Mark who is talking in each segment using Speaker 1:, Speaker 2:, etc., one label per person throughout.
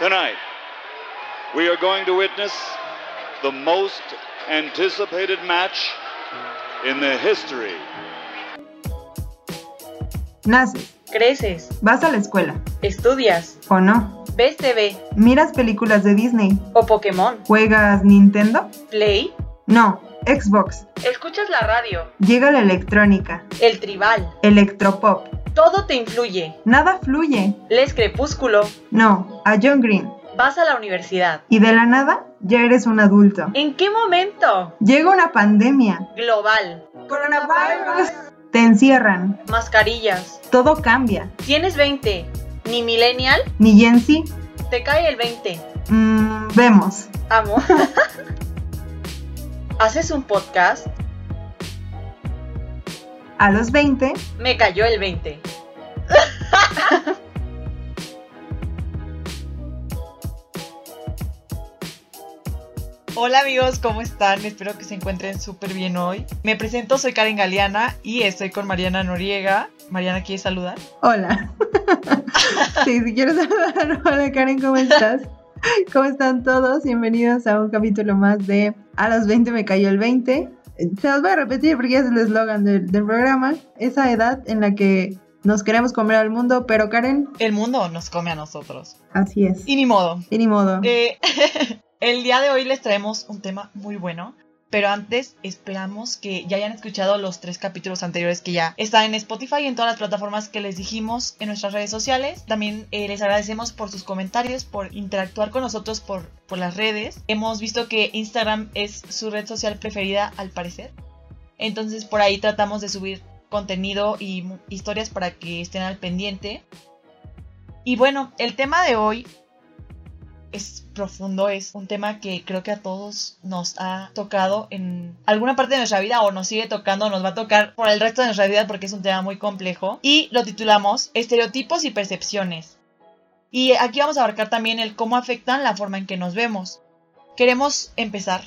Speaker 1: Tonight, we are going to witness the most anticipated match in the history.
Speaker 2: Naces,
Speaker 3: Creces,
Speaker 2: vas a la escuela,
Speaker 3: estudias,
Speaker 2: o no,
Speaker 3: ves TV
Speaker 2: miras películas de Disney,
Speaker 3: o Pokémon,
Speaker 2: juegas Nintendo,
Speaker 3: Play,
Speaker 2: no, Xbox,
Speaker 3: escuchas la radio,
Speaker 2: llega la electrónica,
Speaker 3: el tribal,
Speaker 2: electropop,
Speaker 3: todo te influye.
Speaker 2: nada fluye,
Speaker 3: Lees Crepúsculo,
Speaker 2: no, a John Green,
Speaker 3: vas a la universidad.
Speaker 2: y de la nada ya eres un adulto.
Speaker 3: ¿En qué momento?
Speaker 2: Llega una pandemia,
Speaker 3: Global,
Speaker 2: coronavirus, te encierran,
Speaker 3: mascarillas.
Speaker 2: todo cambia,
Speaker 3: Tienes 20, ni millennial,
Speaker 2: ni Gen Z,
Speaker 3: te cae el 20.
Speaker 2: mm, vemos.
Speaker 3: Amo. Haces un podcast,
Speaker 2: A los 20,
Speaker 3: me cayó el 20. Hola amigos, ¿cómo están? Espero que se encuentren súper bien hoy. Me presento, soy Karen Galeana y estoy con Mariana Noriega. Mariana, ¿quieres saludar?
Speaker 2: Hola. sí, si quieres saludar, hola Karen, ¿cómo estás? ¿Cómo están todos? Bienvenidos a un capítulo más de A los 20 me cayó el 20. Se los voy a repetir porque es el eslogan del, del programa. Esa edad en la que nos queremos comer al mundo, pero Karen,
Speaker 3: El mundo nos come a nosotros.
Speaker 2: así es.
Speaker 3: Y ni modo.
Speaker 2: Y ni modo.
Speaker 3: Eh, el día de hoy les traemos un tema muy bueno. Pero antes esperamos que ya hayan escuchado los tres capítulos anteriores que ya están en Spotify y en todas las plataformas que les dijimos en nuestras redes sociales. También eh, les agradecemos por sus comentarios, por interactuar con nosotros por, por las redes. Hemos visto que Instagram es su red social preferida al parecer. Entonces por ahí tratamos de subir contenido y historias para que estén al pendiente. Y bueno, el tema de hoy es profundo, es un tema que creo que a todos nos ha tocado en alguna parte de nuestra vida o nos sigue tocando, nos va a tocar por el resto de nuestra vida porque es un tema muy complejo. Y lo titulamos Estereotipos y percepciones. Y aquí vamos a abarcar también el cómo afectan la forma en que nos vemos. Queremos empezar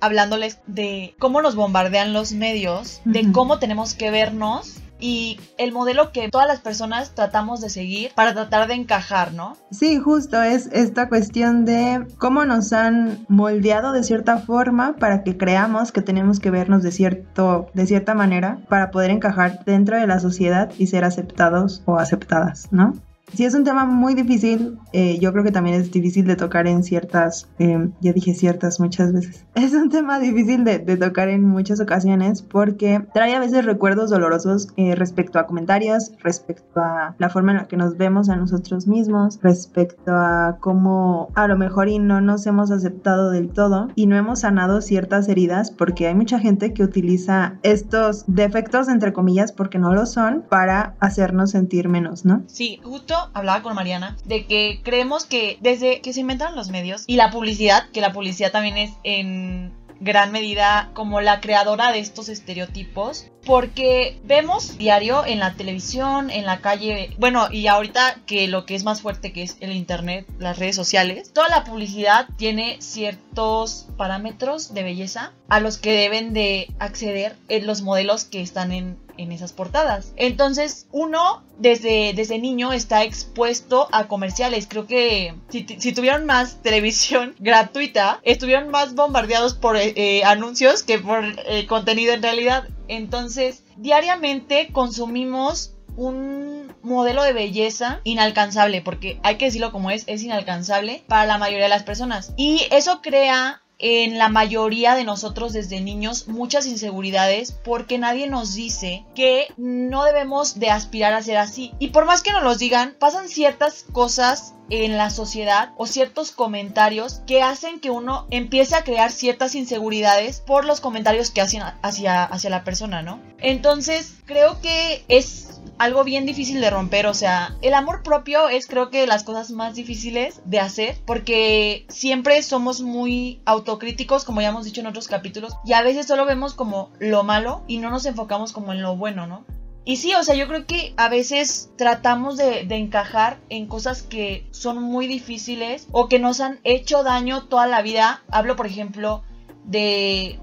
Speaker 3: hablándoles de cómo nos bombardean los medios, de cómo tenemos que vernos y el modelo que todas las personas tratamos de seguir para tratar de encajar, ¿no?
Speaker 2: Sí, justo es esta cuestión de cómo nos han moldeado de cierta forma para que creamos que tenemos que vernos de cierto de cierta manera para poder encajar dentro de la sociedad y ser aceptados o aceptadas, ¿no? Sí, es un tema muy difícil. eh, yo creo que también es difícil de tocar en ciertas, eh, ya dije ciertas muchas veces. Es un tema difícil de, tocar en muchas ocasiones porque trae a veces recuerdos dolorosos eh, respecto a comentarios, respecto a la forma en la que nos vemos a nosotros mismos, respecto a cómo a lo mejor y no nos hemos aceptado del todo y no hemos sanado ciertas heridas porque hay mucha gente que utiliza estos defectos entre comillas porque no lo son para hacernos sentir menos, ¿no?
Speaker 3: Sí, justo hablaba con Mariana de que creemos que desde que se inventaron los medios y la publicidad, que la publicidad también es en gran medida como la creadora de estos estereotipos, porque vemos diario en la televisión, en la calle, bueno, y ahorita que lo que es más fuerte que es el internet, las redes sociales, toda la publicidad tiene ciertos parámetros de belleza a los que deben de acceder en los modelos que están en, en esas portadas. Entonces, uno desde, desde niño está expuesto a comerciales. Creo que si, tuvieron más televisión gratuita, estuvieron más bombardeados por eh, eh, anuncios que por eh, contenido en realidad. Entonces, diariamente consumimos un modelo de belleza inalcanzable, porque hay que decirlo como es, es inalcanzable para la mayoría de las personas. Y eso crea en la mayoría de nosotros desde niños muchas inseguridades porque nadie nos dice que no debemos de aspirar a ser así. Y por más que nos los digan, pasan ciertas cosas en la sociedad o ciertos comentarios que hacen que uno empiece a crear ciertas inseguridades por los comentarios que hacen hacia, hacia la persona, ¿no? Entonces creo que es algo bien difícil de romper, o sea, el amor propio es creo que las cosas más difíciles de hacer porque siempre somos muy autocríticos, como ya hemos dicho en otros capítulos, y a veces solo vemos como lo malo y no nos enfocamos como en lo bueno, ¿no? Y sí, o sea, yo creo que a veces tratamos de, de, encajar en cosas que son muy difíciles o que nos han hecho daño toda la vida. Hablo, por ejemplo, de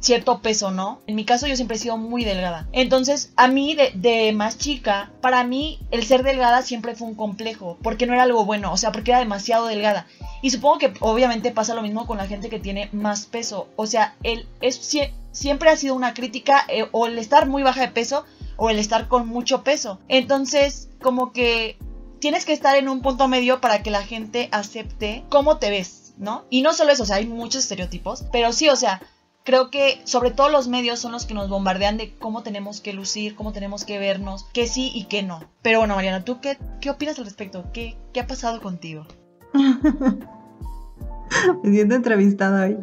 Speaker 3: cierto peso, ¿no? En mi caso yo siempre he sido muy delgada. Entonces, a mí de, más chica, para mí el ser delgada siempre fue un complejo, porque no era algo bueno, o sea, porque era demasiado delgada. Y supongo que obviamente pasa lo mismo con la gente que tiene más peso. O sea, él es, siempre ha sido una crítica eh, o el estar muy baja de peso o el estar con mucho peso. Entonces, como que tienes que estar en un punto medio para que la gente acepte cómo te ves, ¿no? Y no solo eso, o sea, hay muchos estereotipos, pero sí, o sea, creo que sobre todo los medios son los que nos bombardean de cómo tenemos que lucir, cómo tenemos que vernos, que sí y que no. Pero bueno, Mariana, ¿tú qué, qué opinas al respecto? ¿Qué, qué ha pasado contigo?
Speaker 2: Me siento entrevistada hoy.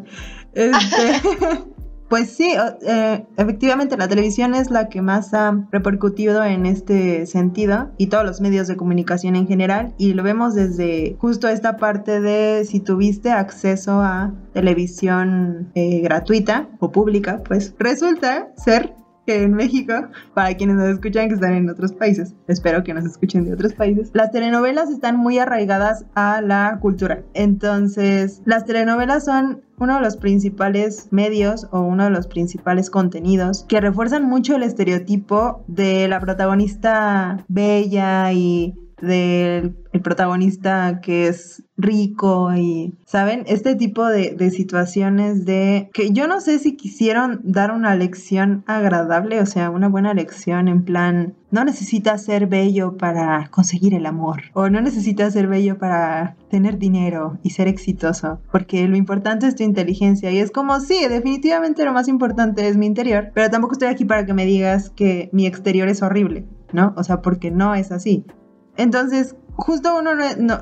Speaker 2: Este, Pues sí, eh, efectivamente la televisión es la que más ha repercutido en este sentido y todos los medios de comunicación en general y lo vemos desde justo esta parte de si tuviste acceso a televisión eh, gratuita o pública, pues resulta ser que en México, para quienes nos escuchan que están en otros países, espero que nos escuchen de otros países, las telenovelas están muy arraigadas a la cultura. Entonces, las telenovelas son uno de los principales medios o uno de los principales contenidos que refuerzan mucho el estereotipo de la protagonista bella y del protagonista que es rico y, ¿saben? Este tipo de, de, situaciones de que yo no sé si quisieron dar una lección agradable, o sea, una buena lección en plan, no necesitas ser bello para conseguir el amor o no necesitas ser bello para tener dinero y ser exitoso, porque lo importante es tu inteligencia y es como, sí, definitivamente lo más importante es mi interior, pero tampoco estoy aquí para que me digas que mi exterior es horrible. ¿no? O sea, porque no es así. Entonces, justo uno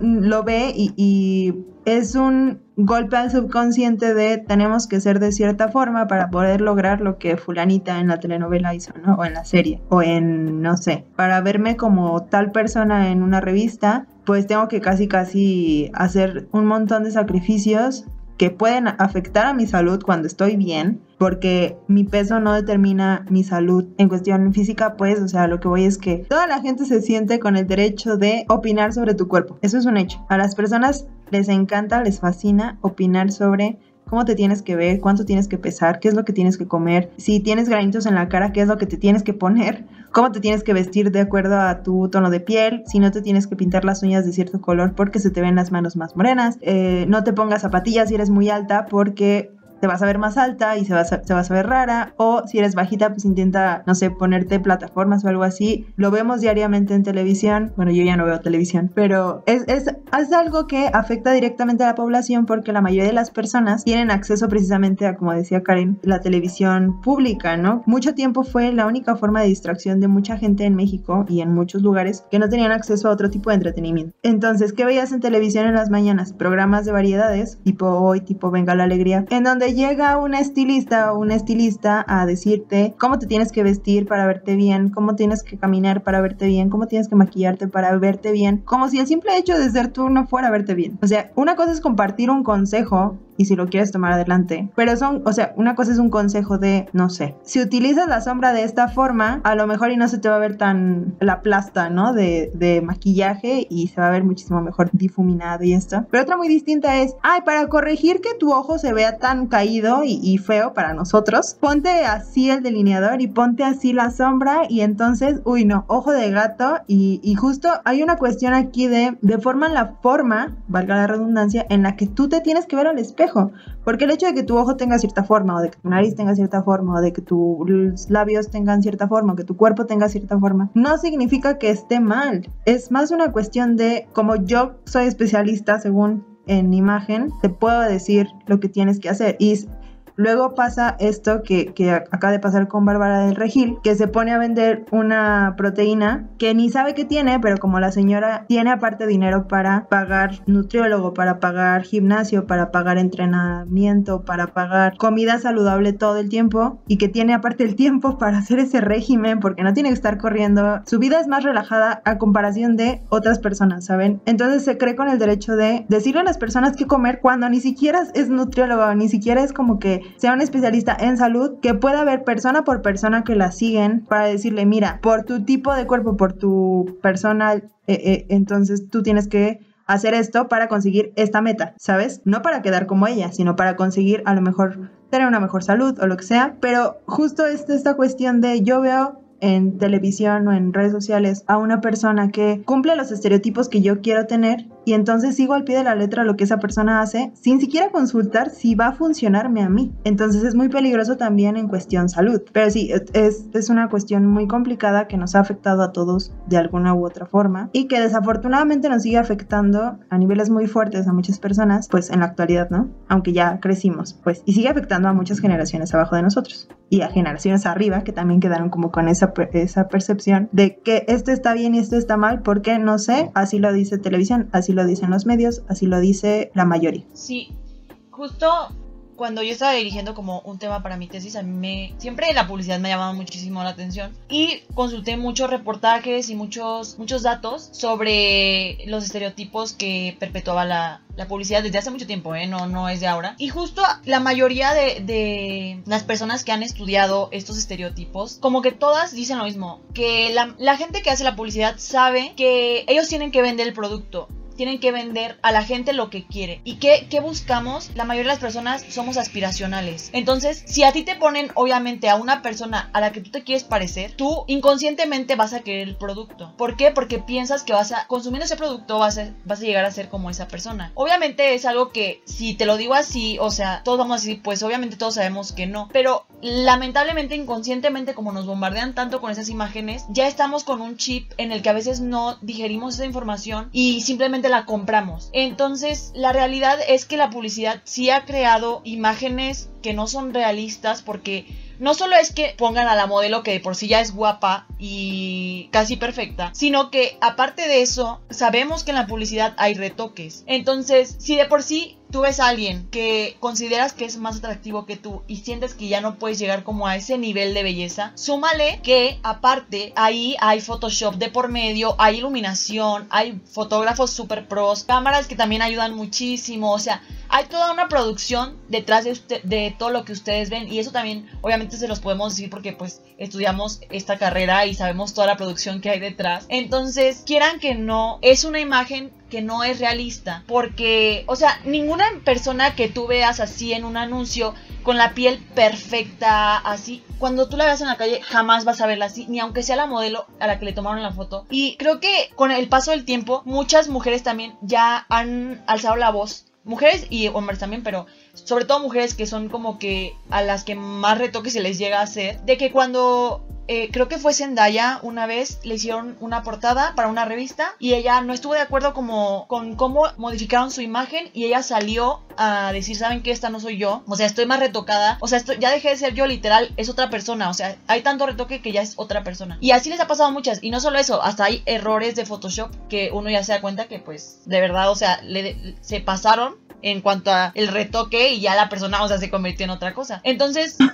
Speaker 2: lo ve y, es un golpe al subconsciente de tenemos que ser de cierta forma para poder lograr lo que fulanita en la telenovela hizo, ¿no? O en la serie, o en, no sé, para verme como tal persona en una revista, pues tengo que casi casi hacer un montón de sacrificios que pueden afectar a mi salud cuando estoy bien, porque mi peso no determina mi salud en cuestión física, pues, o sea, lo que voy es que toda la gente se siente con el derecho de opinar sobre tu cuerpo. Eso es un hecho. A las personas les encanta, les fascina opinar sobre cómo te tienes que ver, cuánto tienes que pesar, qué es lo que tienes que comer, si tienes granitos en la cara, qué es lo que te tienes que poner, cómo te tienes que vestir de acuerdo a tu tono de piel, si no te tienes que pintar las uñas de cierto color porque se te ven las manos más morenas, eh, no te pongas zapatillas si eres muy alta porque te vas a ver más alta y se va a, se vas a ver rara. O si eres bajita, pues intenta, no sé, ponerte plataformas o algo así. Lo vemos diariamente en televisión. Bueno, yo ya no veo televisión, pero es, es, es algo que afecta directamente a la población porque la mayoría de las personas tienen acceso precisamente a, como decía Karen, la televisión pública, ¿no? Mucho tiempo fue la única forma de distracción de mucha gente en México y en muchos lugares que no tenían acceso a otro tipo de entretenimiento. Entonces, ¿qué veías en televisión en las mañanas? Programas de variedades, tipo hoy, tipo Venga la Alegría, en donde llega una estilista o un estilista a decirte cómo te tienes que vestir para verte bien, cómo tienes que caminar para verte bien, cómo tienes que maquillarte para verte bien, como si el simple hecho de ser tú no fuera verte bien. O sea, una cosa es compartir un consejo y si lo quieres tomar adelante. Pero son, o sea, una cosa es un consejo de, no sé, si utilizas la sombra de esta forma, a lo mejor y no se te va a ver tan la plasta, ¿no? De, de maquillaje y se va a ver muchísimo mejor difuminado y esto. Pero otra muy distinta es, ay, para corregir que tu ojo se vea tan caído y, feo para nosotros, ponte así el delineador y ponte así la sombra y entonces, uy, no, ojo de gato y, y justo hay una cuestión aquí de, de forma la forma, valga la redundancia, en la que tú te tienes que ver al espejo porque el hecho de que tu ojo tenga cierta forma, o de que tu nariz tenga cierta forma, o de que tus labios tengan cierta forma, o que tu cuerpo tenga cierta forma, no significa que esté mal. Es más una cuestión de, como yo soy especialista según en imagen, te puedo decir lo que tienes que hacer. Y Luego pasa esto que, acaba de pasar con Bárbara del Regil, que se pone a vender una proteína que ni sabe que tiene, pero como la señora tiene aparte dinero para pagar nutriólogo, para pagar gimnasio, para pagar entrenamiento, para pagar comida saludable todo el tiempo y que tiene aparte el tiempo para hacer ese régimen porque no tiene que estar corriendo, su vida es más relajada a comparación de otras personas, ¿saben? Entonces se cree con el derecho de decirle a las personas qué comer cuando ni siquiera es nutriólogo, ni siquiera es como que sea un especialista en salud que pueda ver persona por persona que la siguen para decirle, mira, por tu tipo de cuerpo, por tu persona, eh, eh, entonces tú tienes que hacer esto para conseguir esta meta, ¿sabes? No para quedar como ella, sino para conseguir a lo mejor tener una mejor salud o lo que sea, pero justo es esta cuestión de yo veo en televisión o en redes sociales a una persona que cumple los estereotipos que yo quiero tener y entonces sigo al pie de la letra lo que esa persona hace sin siquiera consultar si va a funcionarme a mí. Entonces es muy peligroso también en cuestión salud. Pero sí, es, es una cuestión muy complicada que nos ha afectado a todos de alguna u otra forma y que desafortunadamente nos sigue afectando a niveles muy fuertes a muchas personas, pues en la actualidad, ¿no? Aunque ya crecimos, pues, y sigue afectando a muchas generaciones abajo de nosotros y a generaciones arriba que también quedaron como con esa, esa percepción de que esto está bien y esto está mal porque no sé, así lo dice televisión, así lo dicen los medios, así lo dice la mayoría.
Speaker 3: Sí, justo cuando yo estaba dirigiendo como un tema para mi tesis, a mí me, siempre la publicidad me llamaba muchísimo la atención y consulté muchos reportajes y muchos, muchos datos sobre los estereotipos que perpetuaba la, la publicidad desde hace mucho tiempo, ¿eh? no, no es de ahora. Y justo la mayoría de, de, las personas que han estudiado estos estereotipos, como que todas dicen lo mismo, que la, la gente que hace la publicidad sabe que ellos tienen que vender el producto tienen que vender a la gente lo que quiere. ¿Y qué, qué, buscamos? La mayoría de las personas somos aspiracionales. Entonces, si a ti te ponen, obviamente, a una persona a la que tú te quieres parecer, tú inconscientemente vas a querer el producto. ¿Por qué? Porque piensas que vas a, consumiendo ese producto, vas a, vas a llegar a ser como esa persona. Obviamente es algo que, si te lo digo así, o sea, todos vamos a decir, pues obviamente todos sabemos que no. Pero lamentablemente, inconscientemente, como nos bombardean tanto con esas imágenes, ya estamos con un chip en el que a veces no digerimos esa información y simplemente la compramos. Entonces, la realidad es que la publicidad sí ha creado imágenes que no son realistas porque no solo es que pongan a la modelo que de por sí ya es guapa y casi perfecta, sino que aparte de eso, sabemos que en la publicidad hay retoques. Entonces, si de por sí tú ves a alguien que consideras que es más atractivo que tú y sientes que ya no puedes llegar como a ese nivel de belleza, súmale que aparte ahí hay Photoshop de por medio, hay iluminación, hay fotógrafos super pros, cámaras que también ayudan muchísimo, o sea, hay toda una producción detrás de, usted, de todo lo que ustedes ven y eso también obviamente se los podemos decir porque pues estudiamos esta carrera y sabemos toda la producción que hay detrás. Entonces, quieran que no, es una imagen que no es realista. Porque, o sea, ninguna persona que tú veas así en un anuncio con la piel perfecta, así, cuando tú la veas en la calle jamás vas a verla así, ni aunque sea la modelo a la que le tomaron la foto. Y creo que con el paso del tiempo, muchas mujeres también ya han alzado la voz. Mujeres y hombres también, pero sobre todo mujeres que son como que a las que más retoque se les llega a hacer, de que cuando eh, creo que fue Zendaya una vez le hicieron una portada para una revista y ella no estuvo de acuerdo como, con cómo modificaron su imagen y ella salió a decir, ¿saben qué? Esta no soy yo. O sea, estoy más retocada. O sea, ya dejé de ser yo, literal, es otra persona. O sea, hay tanto retoque que ya es otra persona. Y así les ha pasado a muchas. Y no solo eso, hasta hay errores de Photoshop que uno ya se da cuenta que pues de verdad, o sea, se pasaron en cuanto a el retoque y ya la persona, o sea, se convirtió en otra cosa. Entonces...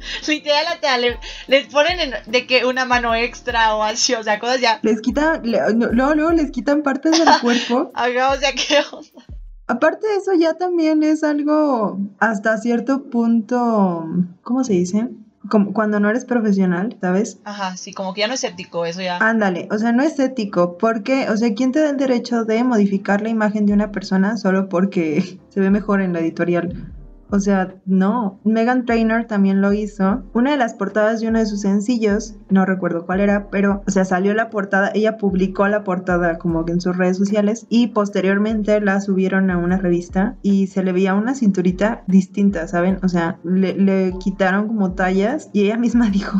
Speaker 3: Literal, le, les ponen de que una mano extra o así, o sea, cosas ya.
Speaker 2: Les quitan, luego, luego les quitan partes del cuerpo.
Speaker 3: Ajá, o sea, ¿qué onda?
Speaker 2: Aparte de eso, ya también es algo hasta cierto punto, ¿cómo se dice? Como cuando no eres profesional, ¿sabes?
Speaker 3: Ajá, sí, como que ya no es ético, eso ya.
Speaker 2: Ándale, o sea, no es ético, porque, o sea, ¿quién te da el derecho de modificar la imagen de una persona solo porque se ve mejor en la editorial? O sea, no. Megan Trainor también lo hizo. Una de las portadas de uno de sus sencillos, no recuerdo cuál era, pero, o sea, salió la portada, ella publicó la portada como que en sus redes sociales y posteriormente la subieron a una revista y se le veía una cinturita distinta, ¿saben? O sea, le, le quitaron como tallas y ella misma dijo,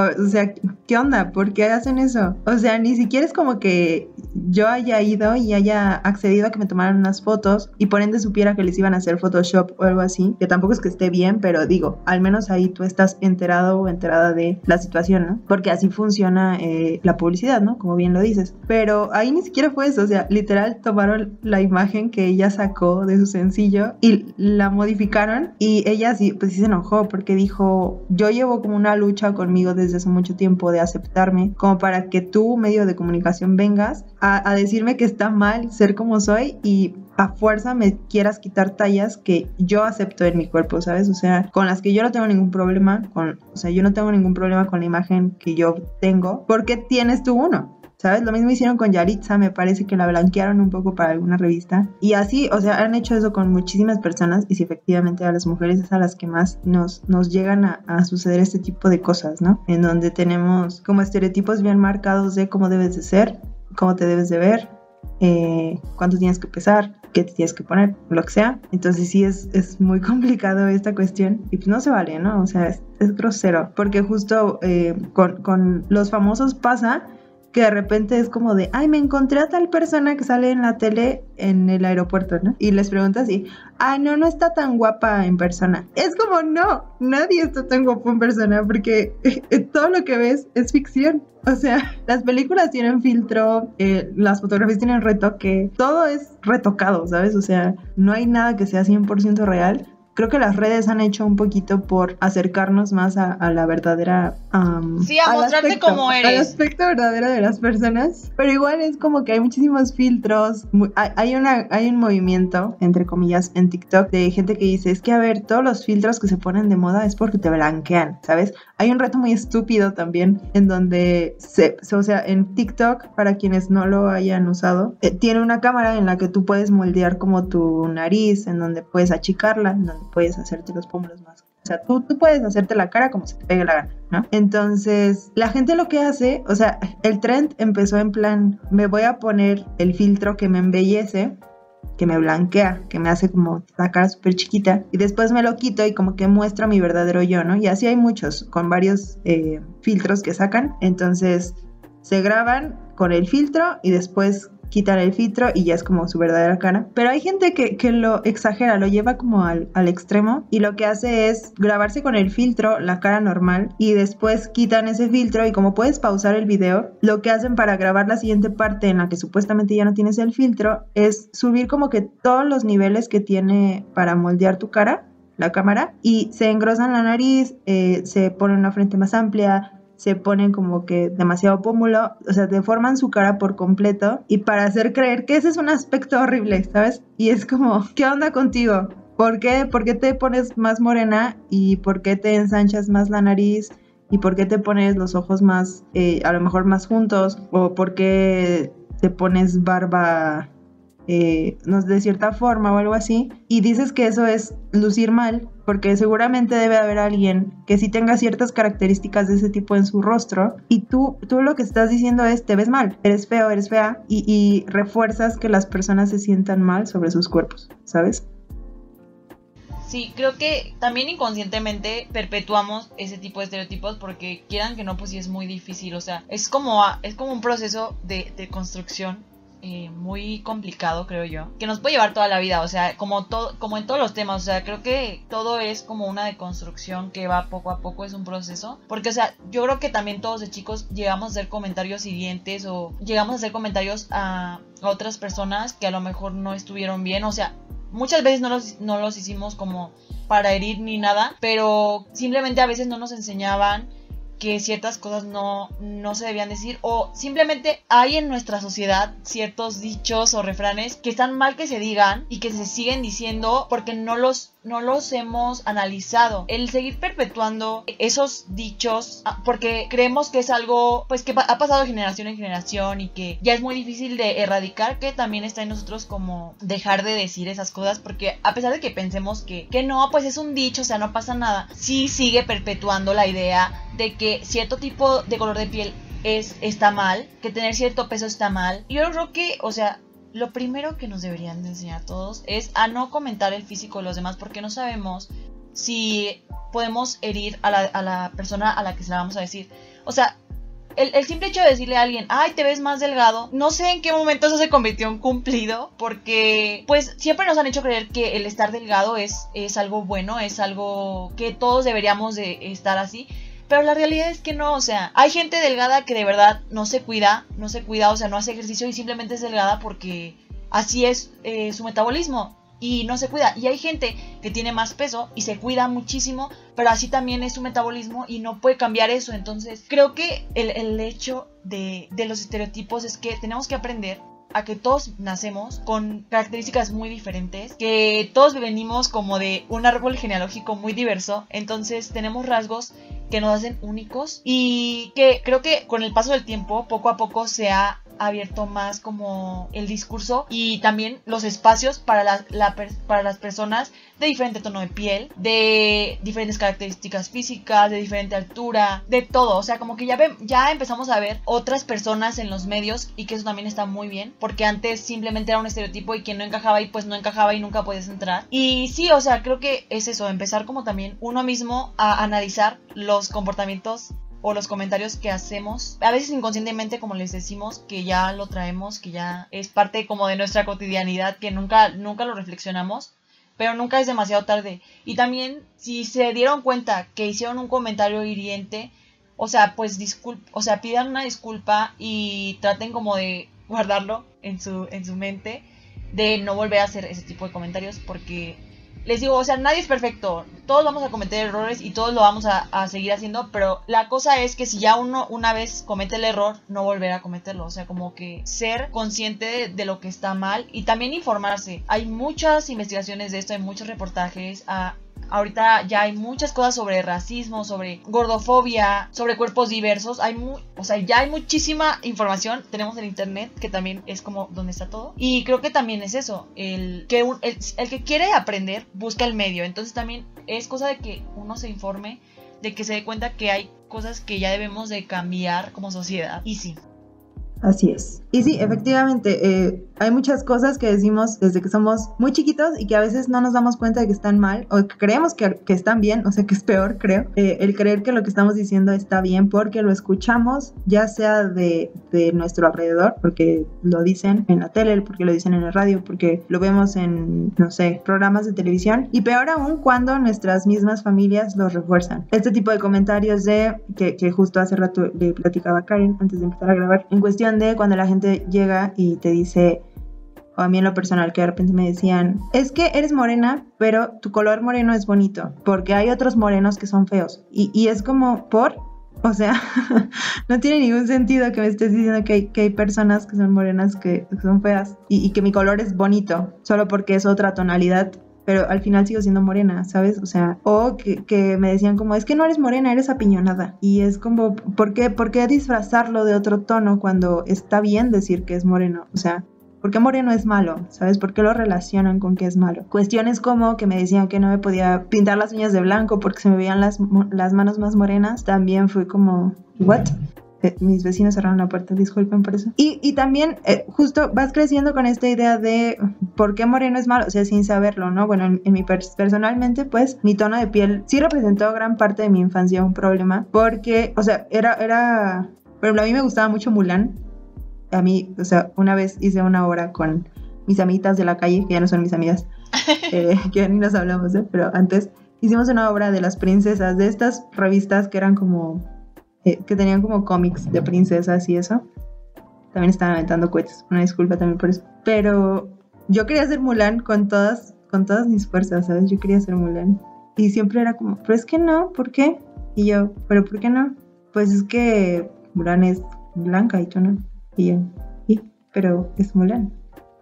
Speaker 2: o sea, ¿qué onda? ¿Por qué hacen eso? O sea, ni siquiera es como que yo haya ido y haya accedido a que me tomaran unas fotos y por ende supiera que les iban a hacer Photoshop o algo así, que tampoco es que esté bien, pero digo, al menos ahí tú estás enterado o enterada de la situación, ¿no? Porque así funciona eh, la publicidad, ¿no? Como bien lo dices. Pero ahí ni siquiera fue eso, o sea, literal tomaron la imagen que ella sacó de su sencillo y la modificaron y ella sí, pues sí se enojó porque dijo, yo llevo como una lucha conmigo desde hace mucho tiempo de aceptarme, como para que tú, medio de comunicación, vengas a, decirme que está mal ser como soy y a fuerza me quieras quitar tallas que yo acepto en mi cuerpo, ¿sabes? O sea, con las que yo no tengo ningún problema, con, o sea, yo no tengo ningún problema con la imagen que yo tengo, porque tienes tú uno. ¿Sabes? Lo mismo hicieron con Yaritza, me parece que la blanquearon un poco para alguna revista. Y así, o sea, han hecho eso con muchísimas personas y si efectivamente a las mujeres es a las que más nos, nos llegan a, a suceder este tipo de cosas, ¿no? En donde tenemos como estereotipos bien marcados de cómo debes de ser, cómo te debes de ver, eh, cuánto tienes que pesar, qué te tienes que poner, lo que sea. Entonces sí es, es muy complicado esta cuestión y pues no se vale, ¿no? O sea, es, es grosero porque justo eh, con, con los famosos pasa que de repente es como de, ay, me encontré a tal persona que sale en la tele en el aeropuerto, ¿no? Y les pregunta así, ay, no, no está tan guapa en persona. Es como, no, nadie está tan guapo en persona porque todo lo que ves es ficción. O sea, las películas tienen filtro, eh, las fotografías tienen retoque, todo es retocado, ¿sabes? O sea, no hay nada que sea 100% real creo que las redes han hecho un poquito por acercarnos más a, a la verdadera... Um,
Speaker 3: sí, a mostrarte
Speaker 2: aspecto,
Speaker 3: como eres.
Speaker 2: Al aspecto verdadero de las personas. Pero igual es como que hay muchísimos filtros. Hay, una, hay un movimiento, entre comillas, en TikTok de gente que dice, es que a ver, todos los filtros que se ponen de moda es porque te blanquean, ¿sabes? Hay un reto muy estúpido también en donde, se, o sea, en TikTok, para quienes no lo hayan usado, eh, tiene una cámara en la que tú puedes moldear como tu nariz, en donde puedes achicarla, en donde puedes hacerte los pómulos más. O sea, tú, tú puedes hacerte la cara como se te pegue la gana, ¿no? Entonces, la gente lo que hace, o sea, el trend empezó en plan, me voy a poner el filtro que me embellece, que me blanquea, que me hace como la cara súper chiquita, y después me lo quito y como que muestra mi verdadero yo, ¿no? Y así hay muchos, con varios eh, filtros que sacan. Entonces, se graban con el filtro y después quitan el filtro y ya es como su verdadera cara. Pero hay gente que, que lo exagera, lo lleva como al, al, extremo y lo que hace es grabarse con el filtro, la cara normal, y después quitan ese filtro y como puedes pausar el video, lo que hacen para grabar la siguiente parte en la que supuestamente ya no tienes el filtro es subir como que todos los niveles que tiene para moldear tu cara la cámara y se engrosan la nariz, eh, se pone una frente más amplia, se ponen como que demasiado pómulo, o sea, deforman su cara por completo y para hacer creer que ese es un aspecto horrible, ¿sabes? Y es como, ¿qué onda contigo? ¿Por qué? ¿Por qué te pones más morena y por qué te ensanchas más la nariz? ¿Y por qué te pones los ojos más, eh, a lo mejor más juntos? ¿O por qué te pones barba eh, de cierta forma o algo así, y dices que eso es lucir mal, porque seguramente debe haber alguien que sí tenga ciertas características de ese tipo en su rostro, y tú, tú lo que estás diciendo es, te ves mal, eres feo, eres fea, y, refuerzas que las personas se sientan mal sobre sus cuerpos, ¿sabes?
Speaker 3: Sí, creo que también inconscientemente perpetuamos ese tipo de estereotipos porque quieran que no, pues sí es muy difícil. O sea, es como, a, es como un proceso de, de construcción eh, muy complicado, creo yo, que nos puede llevar toda la vida, o sea, como, todo, como en todos los temas, o sea, creo que todo es como una deconstrucción que va poco a poco, es un proceso, porque, o sea, yo creo que también todos de chicos llegamos a hacer comentarios hirientes o llegamos a hacer comentarios a, a otras personas que a lo mejor no estuvieron bien, o sea, muchas veces no los, no los hicimos como para herir ni nada, pero simplemente a veces no nos enseñaban que ciertas cosas no, no se debían decir o simplemente hay en nuestra sociedad ciertos dichos o refranes que están mal que se digan y que se siguen diciendo porque no los no los hemos analizado. El seguir perpetuando esos dichos, ah, porque creemos que es algo, pues que ha pasado de generación en generación y que ya es muy difícil de erradicar, que también está en nosotros como dejar de decir esas cosas, porque a pesar de que pensemos que, que no, pues es un dicho, o sea, no pasa nada, sí sigue perpetuando la idea de que cierto tipo de color de piel es, está mal, que tener cierto peso está mal. Yo creo que, o sea, lo primero que nos deberían de enseñar todos es a no comentar el físico de los demás porque no sabemos si podemos herir a la, a la persona a la que se la vamos a decir. O sea, el, el, simple hecho de decirle a alguien, ay, te ves más delgado, no sé en qué momento eso se convirtió en cumplido, porque pues siempre nos han hecho creer que el estar delgado es, es algo bueno, es algo que todos deberíamos de estar así. Pero la realidad es que no, o sea, hay gente delgada que de verdad no se cuida, no se cuida, o sea, no hace ejercicio y simplemente es delgada porque así es eh, su metabolismo y no se cuida. Y hay gente que tiene más peso y se cuida muchísimo, pero así también es su metabolismo y no puede cambiar eso. Entonces, creo que el, el hecho de, de los estereotipos es que tenemos que aprender a que todos nacemos con características muy diferentes, que todos venimos como de un árbol genealógico muy diverso, entonces tenemos rasgos que nos hacen únicos y que creo que con el paso del tiempo, poco a poco se ha abierto más como el discurso y también los espacios para, la, para las personas de diferente tono de piel, de diferentes características físicas, de diferente altura, de todo. O sea, como que ya, ya empezamos a ver otras personas en los medios y que eso también está muy bien, porque antes simplemente era un estereotipo y quien no encajaba y pues no encajaba y nunca podías entrar. Y sí, o sea, creo que es eso, empezar como también uno mismo a analizar los comportamientos o los comentarios que hacemos, a veces inconscientemente, como les decimos, que ya lo traemos, que ya es parte como de nuestra cotidianidad, que nunca, nunca lo reflexionamos, pero nunca es demasiado tarde. Y también, si se dieron cuenta que hicieron un comentario hiriente, o sea, pues disculp o sea, pidan una disculpa y traten como de guardarlo en su, en su mente, de no volver a hacer ese tipo de comentarios, porque les digo, o sea, nadie es perfecto. Todos vamos a cometer errores y todos lo vamos a, seguir haciendo, pero la cosa es que si ya uno una vez comete el error, no volver a cometerlo. O sea, como que ser consciente de, de, lo que está mal y también informarse. Hay muchas investigaciones de esto, hay muchos reportajes. A, Ahorita ya hay muchas cosas sobre racismo, sobre gordofobia, sobre cuerpos diversos. Hay o sea, ya hay muchísima información. Tenemos el internet, que también es como donde está todo. Y creo que también es eso. El que, el que quiere aprender busca el medio. Entonces también es cosa de que uno se informe, de que se dé cuenta que hay cosas que ya debemos de cambiar como sociedad. Y sí,
Speaker 2: Así es. Y sí, efectivamente, eh, hay muchas cosas que decimos desde que somos muy chiquitos y que a veces no nos damos cuenta de que están mal o que creemos que, que están bien, o sea que es peor, creo. Eh, el creer que lo que estamos diciendo está bien porque lo escuchamos, ya sea de, de, nuestro alrededor, porque lo dicen en la tele, porque lo dicen en la radio, porque lo vemos en, no sé, programas de televisión. Y peor aún cuando nuestras mismas familias lo refuerzan. Este tipo de comentarios de que, que justo hace rato le platicaba Karen antes de empezar a grabar, en cuestión cuando la gente llega y te dice, o a mí en lo personal, que de repente me decían, es que eres morena, pero tu color moreno es bonito, porque hay otros morenos que son feos. Y, es como, por, o sea, no tiene ningún sentido que me estés diciendo que hay, que hay personas que son morenas que, son feas y, y, que mi color es bonito, solo porque es otra tonalidad pero al final sigo siendo morena, ¿sabes? O sea, o que, me decían como, es que no eres morena, eres apiñonada. Y es como, ¿por qué, ¿por qué disfrazarlo de otro tono cuando está bien decir que es moreno? O sea, ¿por qué moreno es malo? ¿Sabes? ¿Por qué lo relacionan con que es malo? Cuestiones como que me decían que no me podía pintar las uñas de blanco porque se me veían las, las manos más morenas, también fue como, ¿what? Mis vecinos cerraron la puerta, disculpen por eso. Y, y también, eh, justo vas creciendo con esta idea de por qué moreno es malo, o sea, sin saberlo, ¿no? Bueno, en, mi personalmente, pues, mi tono de piel sí representó gran parte de mi infancia un problema, porque, o sea, era, era, pero a mí me gustaba mucho Mulan. A mí, o sea, una vez hice una obra con mis amitas de la calle, que ya no son mis amigas, eh, que ya ni nos hablamos, ¿eh? Pero antes hicimos una obra de las princesas, de estas revistas que eran como eh, que tenían como cómics de princesas y eso. También estaban aventando cohetes, una disculpa también por eso. Pero yo quería ser Mulan con todas, con todas mis fuerzas, ¿sabes? Yo quería ser Mulan. Y siempre era como, pero es que no, ¿por qué? Y yo, ¿pero por qué no? Pues es que Mulan es blanca y tú no. Y yo, ¿y? Pero es Mulan.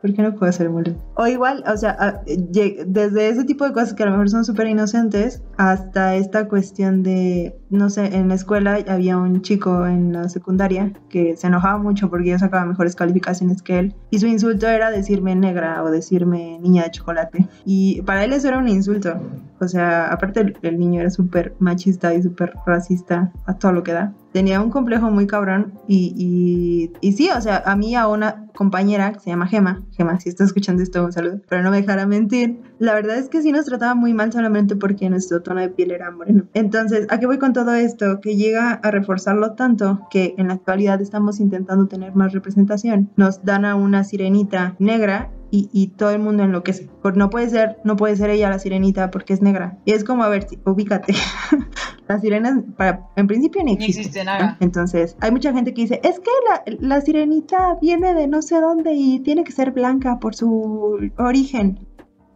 Speaker 2: ¿Por qué no puedo hacer Mulan? O igual, o sea, desde ese tipo de cosas que a lo mejor son súper inocentes hasta esta cuestión de, no sé, en la escuela había un chico en la secundaria que se enojaba mucho porque yo sacaba mejores calificaciones que él y su insulto era decirme negra o decirme niña de chocolate. Y para él eso era un insulto. O sea, aparte el, niño era súper machista y súper racista a todo lo que da tenía un complejo muy cabrón y, y, y, sí, o sea, a mí a una compañera que se llama Gema, Gema, si estás escuchando esto, un saludo, pero no me dejara mentir, la verdad es que sí nos trataba muy mal solamente porque nuestro tono de piel era moreno. Entonces, ¿a qué voy con todo esto? Que llega a reforzarlo tanto que en la actualidad estamos intentando tener más representación. Nos dan a una sirenita negra y, todo el mundo enloquece. Porque no puede ser, no puede ser ella la sirenita porque es negra. Y es como, a ver, ubícate. Las sirenas, para, en principio ni existen. nada. Entonces, hay mucha gente que dice, es que la, la sirenita viene de no sé dónde y tiene que ser blanca por su origen.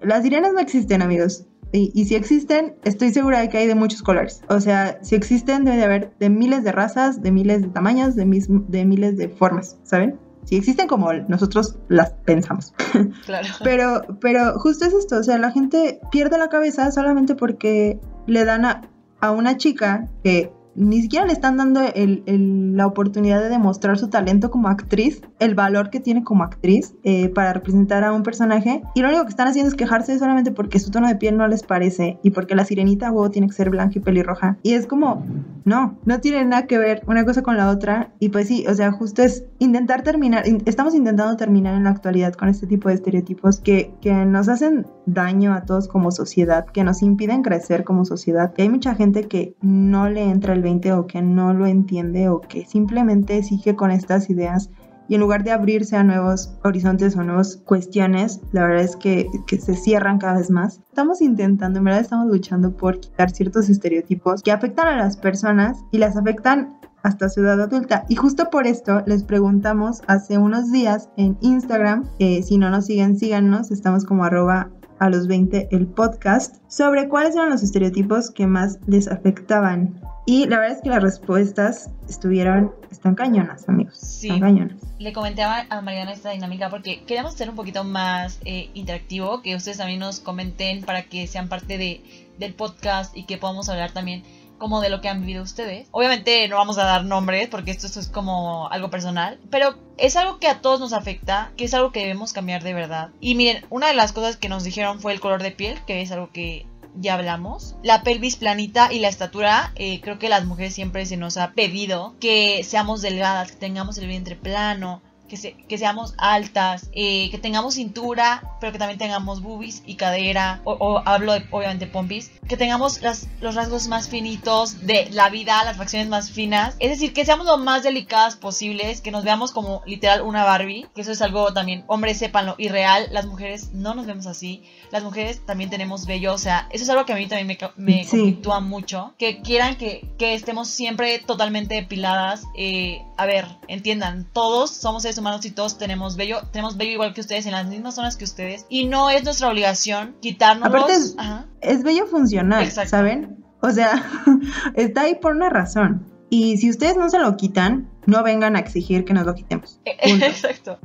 Speaker 2: Las sirenas no existen, amigos. Y, y, si existen, estoy segura de que hay de muchos colores. O sea, si existen, debe de haber de miles de razas, de miles de tamaños, de, de miles de formas, ¿saben? Si existen como nosotros las pensamos. Claro. pero, pero justo es esto, o sea, la gente pierde la cabeza solamente porque le dan a, a una chica que ni siquiera le están dando la oportunidad de demostrar su talento como actriz, el valor que tiene como actriz eh, para representar a un personaje. Y lo único que están haciendo es quejarse solamente porque su tono de piel no les parece y porque la sirenita huevo tiene que ser blanca y pelirroja. Y es como, no, no tiene nada que ver una cosa con la otra. Y pues sí, o sea, justo es intentar terminar, in- estamos intentando terminar en la actualidad con este tipo de estereotipos que, que nos hacen daño a todos como sociedad, que nos impiden crecer como sociedad. Y hay mucha gente que no le entra el 20 o que no lo entiende o que simplemente sigue con estas ideas y en lugar de abrirse a nuevos horizontes o nuevas cuestiones, la verdad es que, que se cierran cada vez más. Estamos intentando, en verdad estamos luchando por quitar ciertos estereotipos que afectan a las personas y las afectan hasta su edad adulta. Y justo por esto les preguntamos hace unos días en Instagram, eh, si no nos siguen, síganos, estamos como arroba a los 20 el podcast, sobre cuáles eran los estereotipos que más les afectaban. Y la verdad es que las respuestas estuvieron, están cañonas, amigos.
Speaker 3: Sí.
Speaker 2: Están cañonas.
Speaker 3: le comenté a Mariana esta dinámica porque queremos hacer un poquito más eh, interactivo, que ustedes también nos comenten para que sean parte de, del podcast y que podamos hablar también como de lo que han vivido ustedes. Obviamente no vamos a dar nombres porque esto, es como algo personal, pero es algo que a todos nos afecta, que es algo que debemos cambiar de verdad. Y miren, una de las cosas que nos dijeron fue el color de piel, que es algo que ya hablamos. La pelvis planita y la estatura, eh, creo que las mujeres siempre se nos ha pedido que seamos delgadas, que tengamos el vientre plano. Que, se- que seamos altas, eh, que tengamos cintura, pero que también tengamos boobies y cadera, o, o hablo de obviamente pompis, que tengamos las- los rasgos más finitos de la vida, las facciones más finas, es decir, que seamos lo más delicadas posibles, que nos veamos como literal una Barbie, que eso es algo también, hombres sépanlo, irreal, las mujeres no nos vemos así, las mujeres también tenemos vello, o sea, eso es algo que a mí también me, me
Speaker 2: Sí.
Speaker 3: conflictúa mucho, que quieran que, que estemos siempre totalmente depiladas, eh, a ver, entiendan, todos somos seres humanos y todos tenemos vello, tenemos vello igual que ustedes, en las mismas zonas que ustedes, y no es nuestra obligación quitarnos
Speaker 2: Aparte es-
Speaker 3: Ajá.
Speaker 2: Es bello funcional,
Speaker 3: Exacto.
Speaker 2: ¿saben? O sea, está ahí por una razón. Y si ustedes no se lo quitan, no vengan a exigir que nos lo quitemos. Punto.
Speaker 3: Exacto.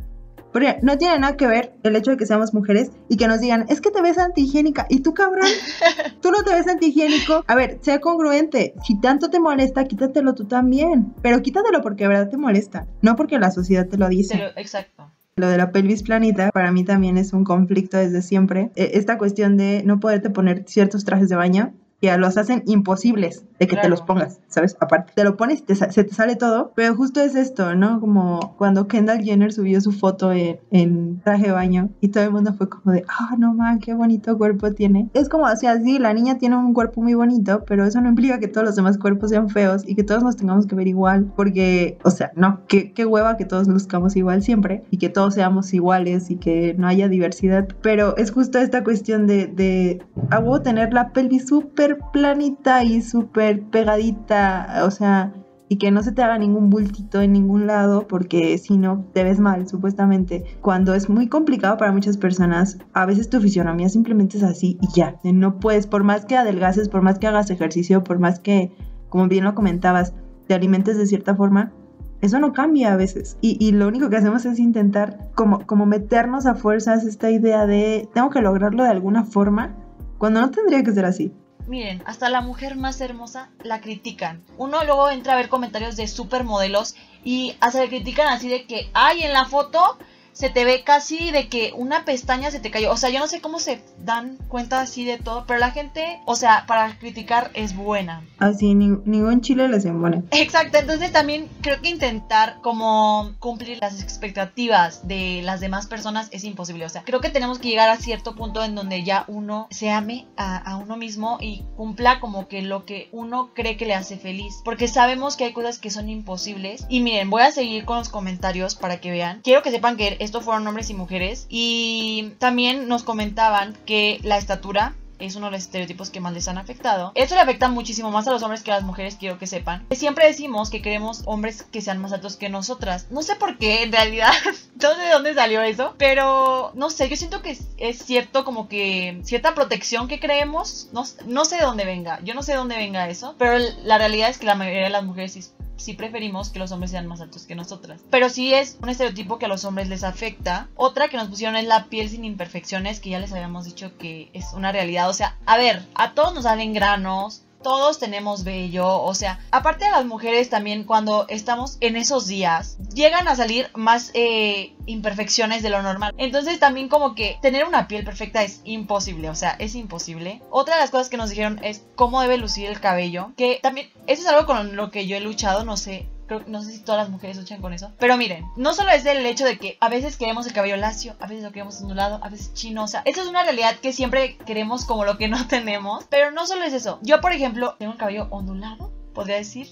Speaker 2: Porque no tiene nada que ver el hecho de que seamos mujeres y que nos digan, es que te ves antihigiénica. ¿Y tú, cabrón? Tú no te ves antihigiénico. A ver, sea congruente. Si tanto te molesta, quítatelo tú también. Pero quítatelo porque de verdad te molesta. No porque la sociedad te lo dice.
Speaker 3: Pero- exacto.
Speaker 2: Lo de la pelvis planita para mí también es un conflicto desde siempre. Eh, Esta cuestión de no poderte poner ciertos trajes de baño que los hacen imposibles de que te
Speaker 3: Claro.
Speaker 2: los pongas, ¿sabes? Aparte, te lo pones te se te sale todo, pero justo es esto, ¿no? Como cuando Kendall Jenner subió su foto en, en traje de baño y todo el mundo fue como de, ah, no man, qué bonito cuerpo tiene. Es como, o sea, sí, la niña tiene un cuerpo muy bonito, pero eso no implica que todos los demás cuerpos sean feos y que todos nos tengamos que ver igual, porque, o sea, no, qué, qué hueva que todos luzcamos igual siempre y que todos seamos iguales y que no haya diversidad, pero es justo esta cuestión de, de a huevo tener la pelvis súper planita y súper pegadita, o sea, y que no se te haga ningún bultito en ningún lado porque si no te ves mal supuestamente. Cuando es muy complicado para muchas personas a veces tu fisionomía simplemente es así y ya. No puedes por más que adelgaces por más que hagas ejercicio por más que como bien lo comentabas te alimentes de cierta forma eso no cambia a veces. Y, y lo único que hacemos es intentar como, como meternos a fuerzas esta idea de tengo que lograrlo de alguna forma cuando no tendría que ser así
Speaker 3: Miren, hasta la mujer más hermosa la critican. Uno luego entra a ver comentarios de supermodelos y hasta le critican así de que, ay, en la foto se te ve casi de que una pestaña se te cayó. O sea, yo no sé cómo se dan cuenta así de todo, pero la gente, o sea, para criticar es buena.
Speaker 2: así ni- ningún chile les embone
Speaker 3: Exacto, entonces también creo que intentar como cumplir las expectativas de las demás personas es imposible. O sea, creo que tenemos que llegar a cierto punto en donde ya uno se ame a, a uno mismo y cumpla como que lo que uno cree que le hace feliz. Porque sabemos que hay cosas que son imposibles. Y miren, voy a seguir con los comentarios para que vean. Quiero que sepan que esto fueron hombres y mujeres. Y también nos comentaban que la estatura es uno de los estereotipos que más les han afectado. Esto le afecta muchísimo más a los hombres que a las mujeres, quiero que sepan. Siempre decimos que queremos hombres que sean más altos que nosotras. No sé por qué, en realidad, no sé de dónde salió eso, pero no sé, yo siento que es, cierto como que cierta protección que creemos, no, no sé de dónde venga, yo no sé de dónde venga eso, pero la realidad es que la mayoría de las mujeres sí preferimos que los hombres sean más altos que nosotras. Pero sí es un estereotipo que a los hombres les afecta. Otra que nos pusieron es la piel sin imperfecciones, que ya les habíamos dicho que es una realidad. O sea, a ver, a todos nos salen granos, todos tenemos vello, o sea, aparte de las mujeres también cuando estamos en esos días, llegan a salir más eh, imperfecciones de lo normal. Entonces también como que tener una piel perfecta es imposible, o sea, es imposible. Otra de las cosas que nos dijeron es cómo debe lucir el cabello, que también eso es algo con lo que yo he luchado, no sé, no sé si todas las mujeres luchan con eso. Pero miren, no solo es el hecho de que a veces queremos el cabello lacio, a veces lo queremos ondulado, a veces chino. O sea, eso es una realidad que siempre queremos como lo que no tenemos. Pero no solo es eso. Yo, por ejemplo, tengo un cabello ondulado, podría decir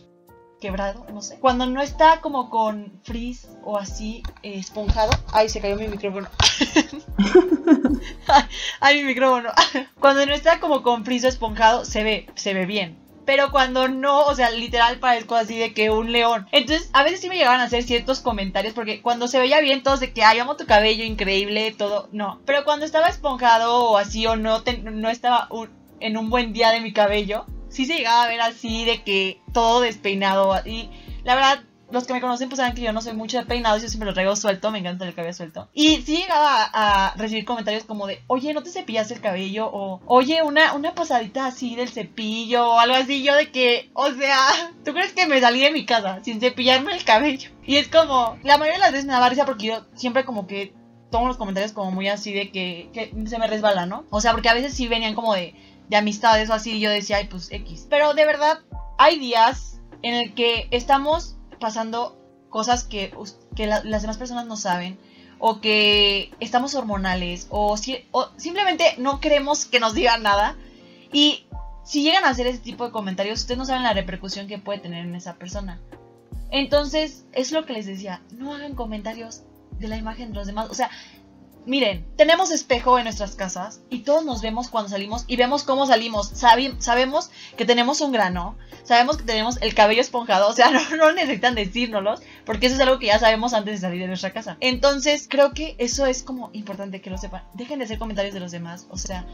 Speaker 3: quebrado, no sé. Cuando no está como con frizz o así eh, esponjado. Ay, se cayó mi micrófono. ay, mi micrófono. Cuando no está como con frizz o esponjado, se ve, se ve bien pero cuando no, o sea, literal parezco así de que un león. Entonces, a veces sí me llegaban a hacer ciertos comentarios porque cuando se veía bien todos de que, ay, amo tu cabello, increíble, todo, no. Pero cuando estaba esponjado o así o no, no estaba en un buen día de mi cabello, sí se llegaba a ver así de que todo despeinado y la verdad los que me conocen pues saben que yo no soy mucho de peinados, yo siempre lo traigo suelto, me encanta el cabello suelto. Y sí llegaba a, recibir comentarios como de, oye, ¿no te cepillas el cabello? O, oye, una, una pasadita así del cepillo o algo así. Yo de que, o sea, ¿tú crees que me salí de mi casa sin cepillarme el cabello? Y es como, la mayoría de las veces me daba risa porque yo siempre como que tomo los comentarios como muy así de que, que se me resbala, ¿no? O sea, porque a veces sí venían como de, de amistades o así y yo decía, ay, pues X. Pero de verdad, hay días en el que estamos pasando cosas que, que las demás personas no saben o que estamos hormonales o, o simplemente no queremos que nos digan nada y si llegan a hacer ese tipo de comentarios ustedes no saben la repercusión que puede tener en esa persona. Entonces es lo que les decía no hagan comentarios de la imagen de los demás o sea Miren, tenemos espejo en nuestras casas y todos nos vemos cuando salimos y vemos cómo salimos. sabemos que tenemos un grano, sabemos que tenemos el cabello esponjado, o sea, no, necesitan decírnoslos porque eso es algo que ya sabemos antes de salir de nuestra casa. Entonces, creo que eso es como importante que lo sepan. Dejen de hacer comentarios de los demás, o sea,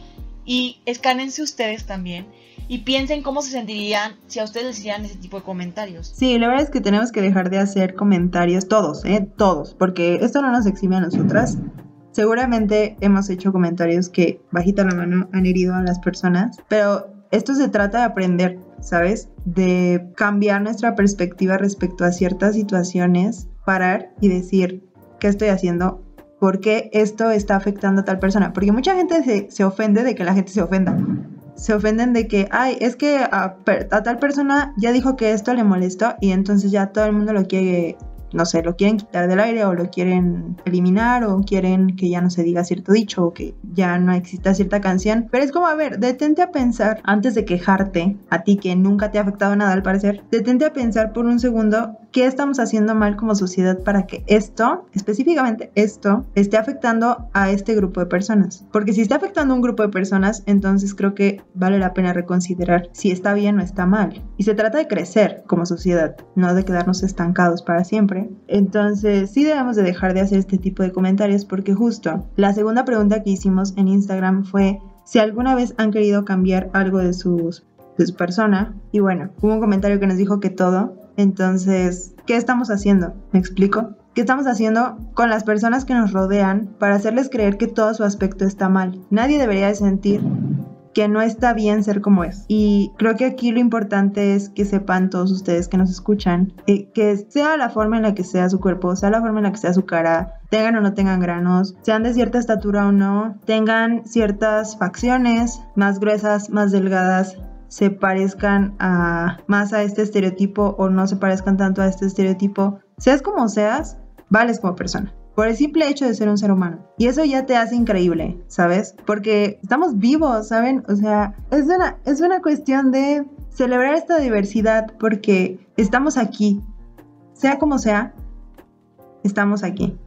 Speaker 3: y escánense ustedes también y piensen cómo se sentirían si a ustedes les hicieran ese tipo de comentarios.
Speaker 2: Sí, la verdad es que tenemos que dejar de hacer comentarios, todos, ¿eh? Todos, porque esto no nos exime a nosotras. Seguramente hemos hecho comentarios que bajita la mano han herido a las personas, pero esto se trata de aprender, ¿sabes? De cambiar nuestra perspectiva respecto a ciertas situaciones, parar y decir, ¿qué estoy haciendo? ¿Por qué esto está afectando a tal persona? Porque mucha gente se, se ofende de que la gente se ofenda. Se ofenden de que, ay, es que a, a tal persona ya dijo que esto le molestó y entonces ya todo el mundo lo quiere no sé, lo quieren quitar del aire o lo quieren eliminar o quieren que ya no se diga cierto dicho o que ya no exista cierta canción. Pero es como, a ver, detente a pensar antes de quejarte, a ti que nunca te ha afectado nada al parecer, detente a pensar por un segundo qué estamos haciendo mal como sociedad para que esto, específicamente esto, esté afectando a este grupo de personas. Porque si está afectando a un grupo de personas, entonces creo que vale la pena reconsiderar si está bien o está mal. Y se trata de crecer como sociedad, no de quedarnos estancados para siempre. Entonces sí debemos de dejar de hacer este tipo de comentarios porque justo la segunda pregunta que hicimos en Instagram fue si alguna vez han querido cambiar algo de sus su persona. Y bueno, hubo un comentario que nos dijo que todo, entonces, ¿qué estamos haciendo? ¿Me explico? ¿Qué estamos haciendo con las personas que nos rodean para hacerles creer que todo su aspecto está mal? Nadie debería de sentir que no está bien ser como es. Y creo que aquí lo importante es que sepan todos ustedes que nos escuchan, eh, que sea la forma en la que sea su cuerpo, sea la forma en la que sea su cara, tengan o no tengan granos, sean de cierta estatura o no, tengan ciertas facciones más gruesas, más delgadas, se parezcan a, más a este estereotipo o no se parezcan tanto a este estereotipo, seas como seas, vales como persona. Por el simple hecho de ser un ser humano. Y eso ya te hace increíble, ¿sabes? Porque estamos vivos, ¿saben? O sea, es una, es una cuestión de celebrar esta diversidad porque estamos aquí. Sea como sea, estamos aquí.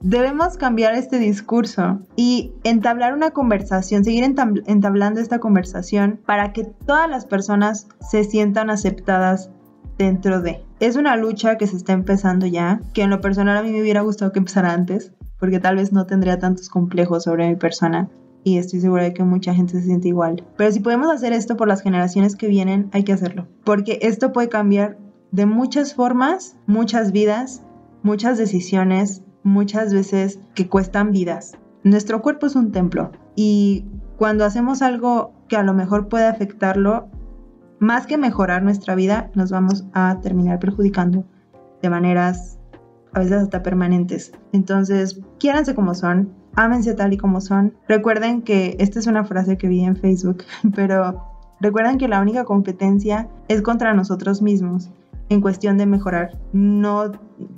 Speaker 2: Debemos cambiar este discurso y entablar una conversación, seguir entablando esta conversación para que todas las personas se sientan aceptadas dentro de. Es una lucha que se está empezando ya, que en lo personal a mí me hubiera gustado que empezara antes, porque tal vez no tendría tantos complejos sobre mi persona y estoy segura de que mucha gente se siente igual. Pero si podemos hacer esto por las generaciones que vienen, hay que hacerlo, porque esto puede cambiar de muchas formas, muchas vidas, muchas decisiones muchas veces que cuestan vidas. Nuestro cuerpo es un templo y cuando hacemos algo que a lo mejor puede afectarlo, más que mejorar nuestra vida, nos vamos a terminar perjudicando de maneras a veces hasta permanentes. Entonces, quiéranse como son, ámense tal y como son. Recuerden que esta es una frase que vi en Facebook, pero recuerden que la única competencia es contra nosotros mismos en cuestión de mejorar. No,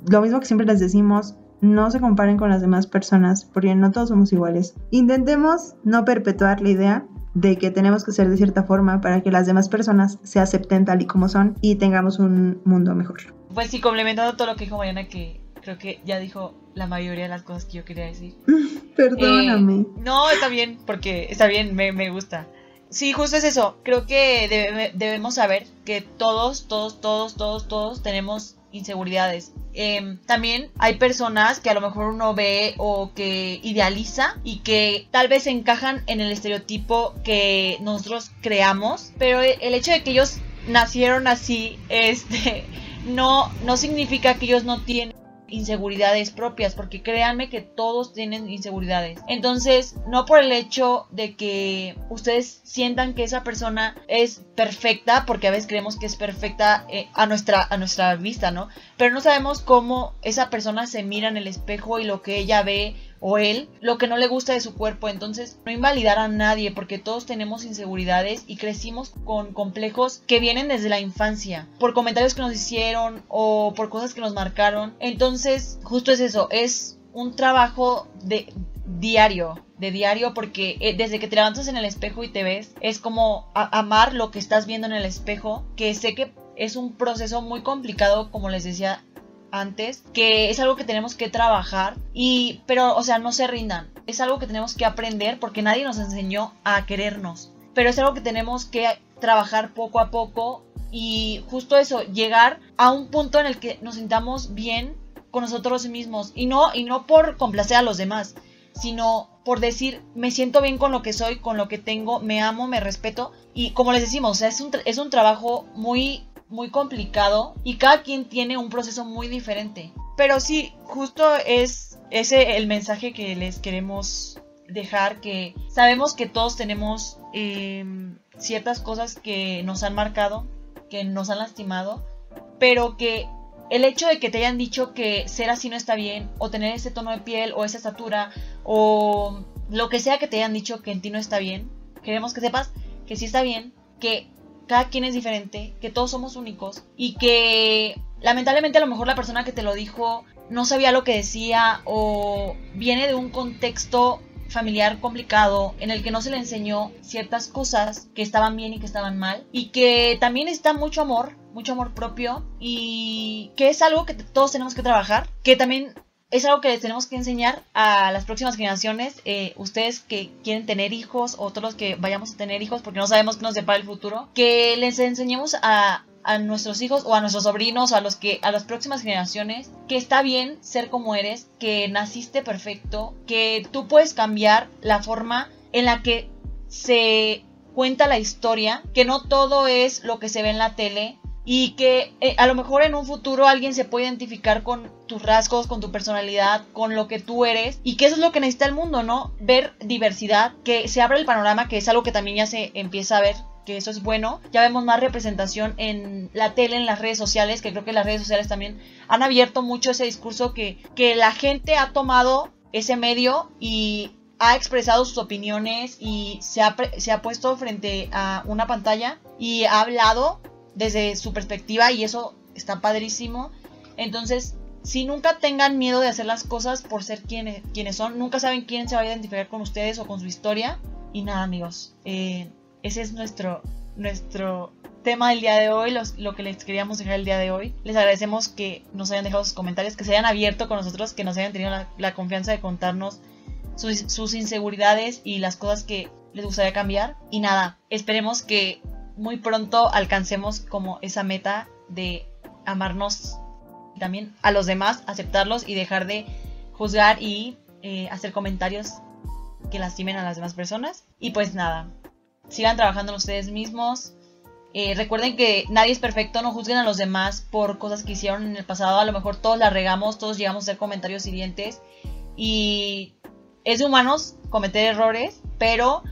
Speaker 2: lo mismo que siempre les decimos, no se comparen con las demás personas porque no todos somos iguales. Intentemos no perpetuar la idea de que tenemos que ser de cierta forma para que las demás personas se acepten tal y como son y tengamos un mundo mejor.
Speaker 3: Pues sí, complementando todo lo que dijo Mariana, que creo que ya dijo la mayoría de las cosas que yo quería decir.
Speaker 2: Perdóname.
Speaker 3: Eh, no, está bien, porque está bien, me, me gusta. Sí, justo es eso. Creo que debemos saber que todos, todos, todos, todos, todos tenemos inseguridades. Em, también hay personas que a lo mejor uno ve o que idealiza y que tal vez encajan en el estereotipo que nosotros creamos, pero el hecho de que ellos nacieron así, este, no, no significa que ellos no tienen inseguridades propias, porque créanme que todos tienen inseguridades. Entonces, no por el hecho de que ustedes sientan que esa persona es perfecta, porque a veces creemos que es perfecta eh, a, nuestra, a nuestra vista, ¿no? Pero no sabemos cómo esa persona se mira en el espejo y lo que ella ve o él lo que no le gusta de su cuerpo. Entonces, no invalidar a nadie porque todos tenemos inseguridades y crecimos con complejos que vienen desde la infancia, por comentarios que nos hicieron o por cosas que nos marcaron. Entonces, justo es eso, es un trabajo de diario, de diario, porque eh, desde que te levantas en el espejo y te ves, es como amar lo que estás viendo en el espejo, que sé que es un proceso muy complicado, como les decía antes, que es algo que tenemos que trabajar y pero o sea, no se rindan. Es algo que tenemos que aprender porque nadie nos enseñó a querernos. Pero es algo que tenemos que trabajar poco a poco y justo eso, llegar a un punto en el que nos sintamos bien con nosotros mismos y no y no por complacer a los demás, sino por decir, me siento bien con lo que soy, con lo que tengo, me amo, me respeto y como les decimos, es un, es un trabajo muy muy complicado y cada quien tiene un proceso muy diferente. Pero sí, justo es ese el mensaje que les queremos dejar, que sabemos que todos tenemos em, ciertas cosas que nos han marcado, que nos han lastimado, pero que el hecho de que te hayan dicho que ser así no está bien, o tener ese tono de piel, o esa estatura, o lo que sea que te hayan dicho que en ti no está bien, queremos que sepas que sí está bien, que cada quien es diferente, que todos somos únicos y que lamentablemente a lo mejor la persona que te lo dijo no sabía lo que decía o viene de un contexto familiar complicado en el que no se le enseñó ciertas cosas que estaban bien y que estaban mal y que también está mucho amor, mucho amor propio y que es algo que todos tenemos que trabajar, que también es algo que les tenemos que enseñar a las próximas generaciones, eh, ustedes que quieren tener hijos o todos los que vayamos a tener hijos porque no sabemos qué nos depara el futuro, que les enseñemos a, a nuestros hijos o a nuestros sobrinos o a los que a las próximas generaciones que está bien ser como eres, que naciste perfecto, que tú puedes cambiar la forma en la que se cuenta la historia, que no todo es lo que se ve en la tele, y que eh, a lo mejor en un futuro alguien se puede identificar con tus rasgos, con tu personalidad, con lo que tú eres y que eso es lo que necesita el mundo, ¿no? Ver diversidad, que se abra el panorama, que es algo que también ya se empieza a ver que eso es bueno. Ya vemos más representación en la tele, en las redes sociales, que creo que las redes sociales también han abierto mucho ese discurso que, que la gente ha tomado ese medio y ha expresado sus opiniones y se ha, se ha puesto frente a una pantalla y ha hablado desde su perspectiva y eso está padrísimo. Entonces, si nunca tengan miedo de hacer las cosas por ser quienes, quienes son, nunca saben quién se va a identificar con ustedes o con su historia. Y nada, amigos, eh, ese es nuestro, nuestro tema del día de hoy, lo que les queríamos dejar el día de hoy. Les agradecemos que nos hayan dejado sus comentarios, que se hayan abierto con nosotros, que nos hayan tenido la, confianza de contarnos sus, sus inseguridades y las cosas que les gustaría cambiar. Y nada, esperemos que muy pronto alcancemos como esa meta de amarnos también a los demás, aceptarlos y dejar de juzgar y eh, hacer comentarios que lastimen a las demás personas. Y pues nada, sigan trabajando en ustedes mismos. Eh, recuerden que nadie es perfecto, no juzguen a los demás por cosas que hicieron en el pasado. A lo mejor todos la regamos, todos llegamos a hacer comentarios hirientes. Y es de humanos cometer errores, pero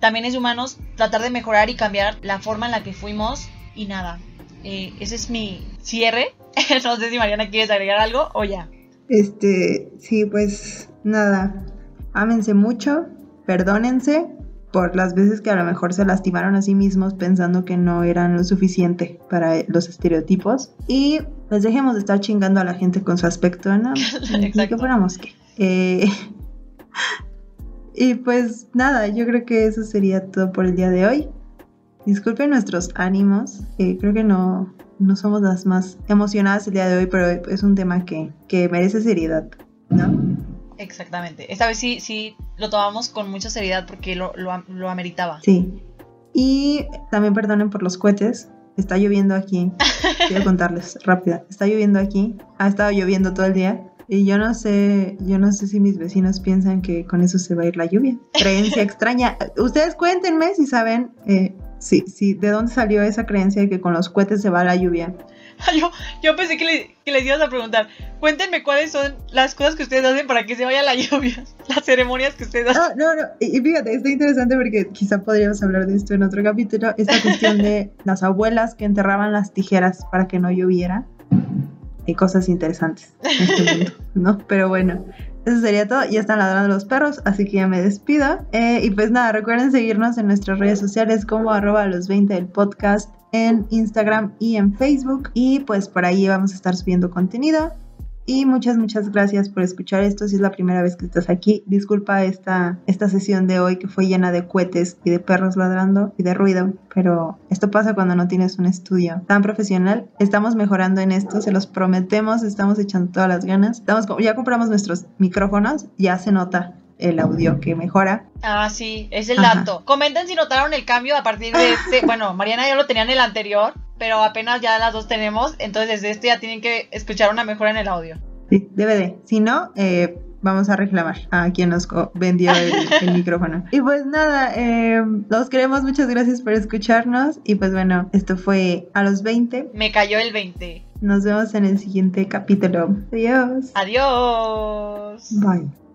Speaker 3: también es de humanos tratar de mejorar y cambiar la forma en la que fuimos y nada. Eh, ese es mi cierre. no sé si Mariana quieres agregar algo o ya.
Speaker 2: Este, sí, pues nada. Ámense mucho, perdónense por las veces que a lo mejor se lastimaron a sí mismos pensando que no eran lo suficiente para los estereotipos. Y les dejemos de estar chingando a la gente con su aspecto, ¿no? Ni que fuéramos que. Eh, y pues nada, yo creo que eso sería todo por el día de hoy. Disculpen nuestros ánimos, eh, creo que no, no somos las más emocionadas el día de hoy, pero es un tema que, que merece seriedad, ¿no?
Speaker 3: Exactamente. Esta vez sí, sí lo tomamos con mucha seriedad porque lo, lo, lo ameritaba.
Speaker 2: Sí. Y también perdonen por los cohetes. Está lloviendo aquí. Quiero contarles rápida. Está lloviendo aquí. Ha estado lloviendo todo el día. Y yo no sé, yo no sé si mis vecinos piensan que con eso se va a ir la lluvia. Creencia extraña. Ustedes cuéntenme si saben eh, Sí, sí, ¿de dónde salió esa creencia de que con los cohetes se va la lluvia?
Speaker 3: Yo, yo pensé que, les ibas a preguntar, cuéntenme cuáles son las cosas que ustedes hacen para que se vaya la lluvia, las ceremonias que ustedes hacen.
Speaker 2: No, no, no, y fíjate, está interesante porque quizá podríamos hablar de esto en otro capítulo, esta cuestión de las abuelas que enterraban las tijeras para que no lloviera. Hay cosas interesantes en este mundo, ¿no? Pero bueno, eso sería todo. Ya están ladrando los perros, así que ya me despido. Eh, y pues nada, recuerden seguirnos en nuestras redes sociales como arroba los 20 del podcast en Instagram y en Facebook. Y pues por ahí vamos a estar subiendo contenido. Y muchas, muchas gracias por escuchar esto. Si es la primera vez que estás aquí, disculpa esta, esta sesión de hoy que fue llena de cohetes y de perros ladrando y de ruido, pero esto pasa cuando no tienes un estudio tan profesional. Estamos mejorando en esto, se los prometemos, estamos echando todas las ganas. Estamos, ya compramos nuestros micrófonos, ya se nota el audio que mejora.
Speaker 3: Ah, sí, es el dato. Comenten si notaron el cambio a partir de este. bueno, Mariana ya lo tenía en el anterior, pero apenas ya las dos tenemos, entonces desde este ya tienen que escuchar una mejora en el audio.
Speaker 2: Sí, DVD. Si no, eh, vamos a reclamar a quien nos vendió el, micrófono. Y pues nada, eh, los queremos, muchas gracias por escucharnos. Y pues bueno, esto fue a los 20.
Speaker 3: Me cayó el 20.
Speaker 2: Nos vemos en el siguiente capítulo. Adiós.
Speaker 3: Adiós.
Speaker 2: Bye.